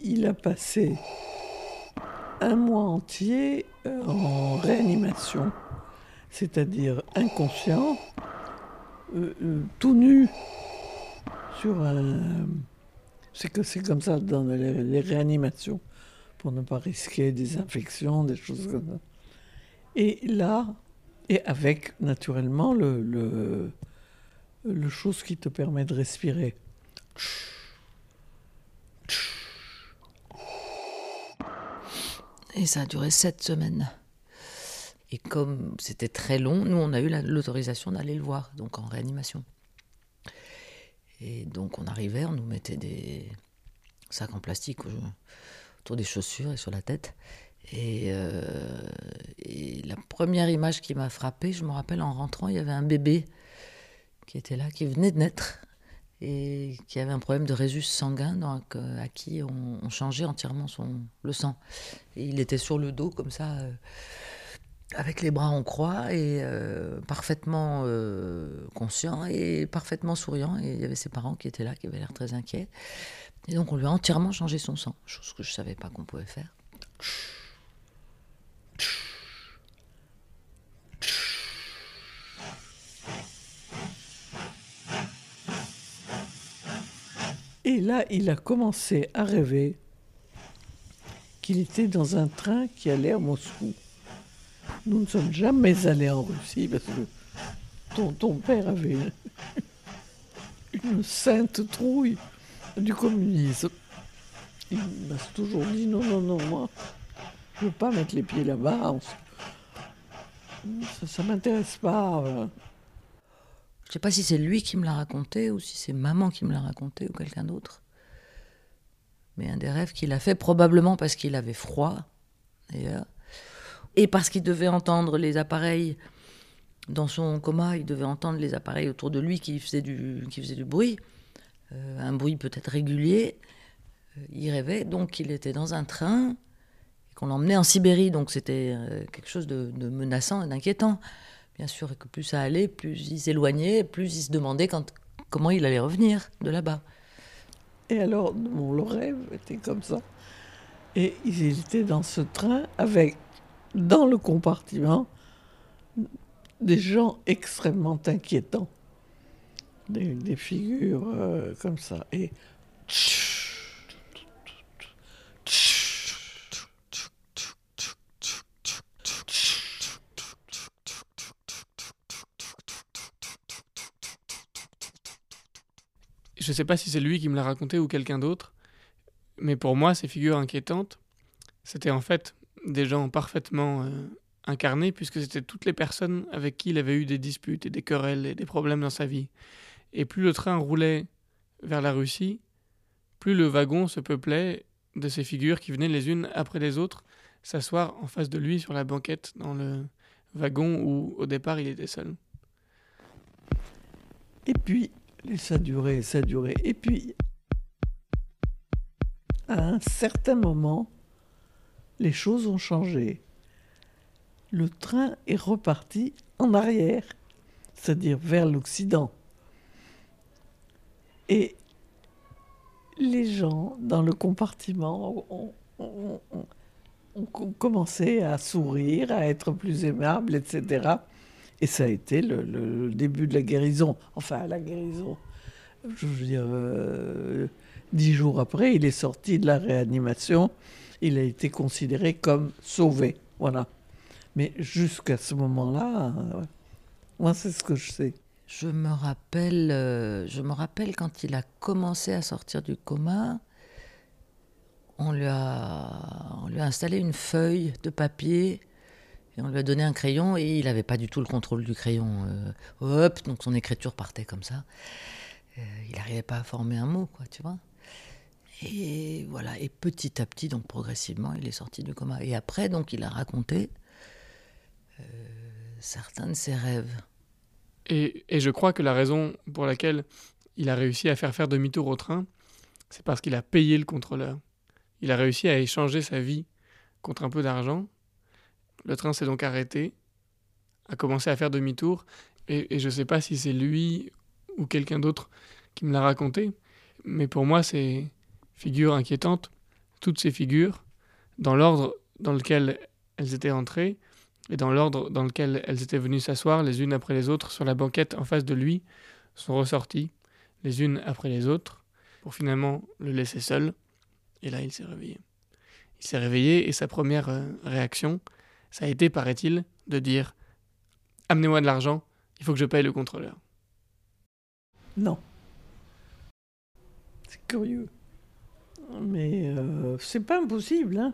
il a passé un mois entier euh, en réanimation, c'est-à-dire inconscient, euh, euh, tout nu, sur un. C'est que c'est comme ça dans les, réanimations, pour ne pas risquer des infections, des choses comme ça. Et là, et avec naturellement le, le, le chose qui te permet de respirer. Et ça a duré sept semaines. Et comme c'était très long, nous, on a eu la- l'autorisation d'aller le voir, donc en réanimation. Et donc, on arrivait, on nous mettait des sacs en plastique au- autour des chaussures et sur la tête. Et, euh, et la première image qui m'a frappée, je me rappelle en rentrant, il y avait un bébé qui était là, qui venait de naître et qui avait un problème de résus sanguin, donc, euh, à qui on, changeait entièrement son, le sang. Il était sur le dos comme ça, euh, avec les bras en croix et euh, parfaitement conscient et parfaitement souriant. Et il y avait ses parents qui étaient là, qui avaient l'air très inquiets. Et donc on lui a entièrement changé son sang, chose que je savais pas qu'on pouvait faire. Et là, il a commencé à rêver qu'il était dans un train qui allait à Moscou. Nous ne sommes jamais allés en Russie parce que ton, père avait une, sainte trouille du communisme. Il m'a toujours dit non, non, non, moi, je ne veux pas mettre les pieds là-bas. Ça ne m'intéresse pas. Je sais pas si c'est lui qui me l'a raconté ou si c'est maman qui me l'a raconté ou quelqu'un d'autre. Mais un des rêves qu'il a fait, probablement parce qu'il avait froid, d'ailleurs, et parce qu'il devait entendre les appareils dans son coma, il devait entendre les appareils autour de lui qui faisaient du, bruit, euh, un bruit peut-être régulier. Euh, il rêvait, donc il était dans un train, et qu'on l'emmenait en Sibérie, donc c'était euh, quelque chose de menaçant et d'inquiétant. Bien sûr, que plus ça allait, plus il s'éloignait, plus il se demandait quand, comment il allait revenir de là-bas. Et alors, bon, le rêve était comme ça. Et il était dans ce train avec, dans le compartiment, des gens extrêmement inquiétants. Des, des figures euh, comme ça. Et Je sais pas si c'est lui qui me l'a raconté ou quelqu'un d'autre, mais pour moi, ces figures inquiétantes, c'était en fait des gens parfaitement euh, incarnés, puisque c'était toutes les personnes avec qui il avait eu des disputes et des querelles et des problèmes dans sa vie. Et plus le train roulait vers la Russie, plus le wagon se peuplait de ces figures qui venaient les unes après les autres s'asseoir en face de lui sur la banquette dans le wagon où au départ il était seul. Et puis, et ça durait, ça durait. Et puis, à un certain moment, les choses ont changé. Le train est reparti en arrière, c'est-à-dire vers l'Occident. Et les gens dans le compartiment ont, ont- ont- ont co- commencé à sourire, à être plus aimables, etc. Et ça a été le, début de la guérison. Enfin, la guérison. Je veux dire, euh, dix jours après, il est sorti de la réanimation. Il a été considéré comme sauvé. Voilà. Mais jusqu'à ce moment-là, euh, moi, c'est ce que je sais. Je me rappelle, euh, je me rappelle quand il a commencé à sortir du coma, on lui a installé une feuille de papier et on lui a donné un crayon et il n'avait pas du tout le contrôle du crayon. euh, hop, donc son écriture partait comme ça. Euh, il n'arrivait pas à former un mot, quoi, tu vois. Et voilà, et petit à petit, donc progressivement, il est sorti du coma. Et après, donc, il a raconté euh, certains de ses rêves. Et, et je crois que la raison pour laquelle il a réussi à faire faire demi-tour au train, c'est parce qu'il a payé le contrôleur. Il a réussi à échanger sa vie contre un peu d'argent. Le train s'est donc arrêté, a commencé à faire demi-tour, et, je ne sais pas si c'est lui ou quelqu'un d'autre qui me l'a raconté, mais pour moi, ces figures inquiétantes, toutes ces figures dans l'ordre dans lequel elles étaient entrées et dans l'ordre dans lequel elles étaient venues s'asseoir les unes après les autres sur la banquette en face de lui, sont ressorties les unes après les autres pour finalement le laisser seul. Et là, il s'est réveillé. Il s'est réveillé et sa première euh, réaction, ça a été, paraît-il, de dire Amenez-moi de l'argent, il faut que je paye le contrôleur. Non. C'est curieux. Mais euh, c'est pas impossible, hein.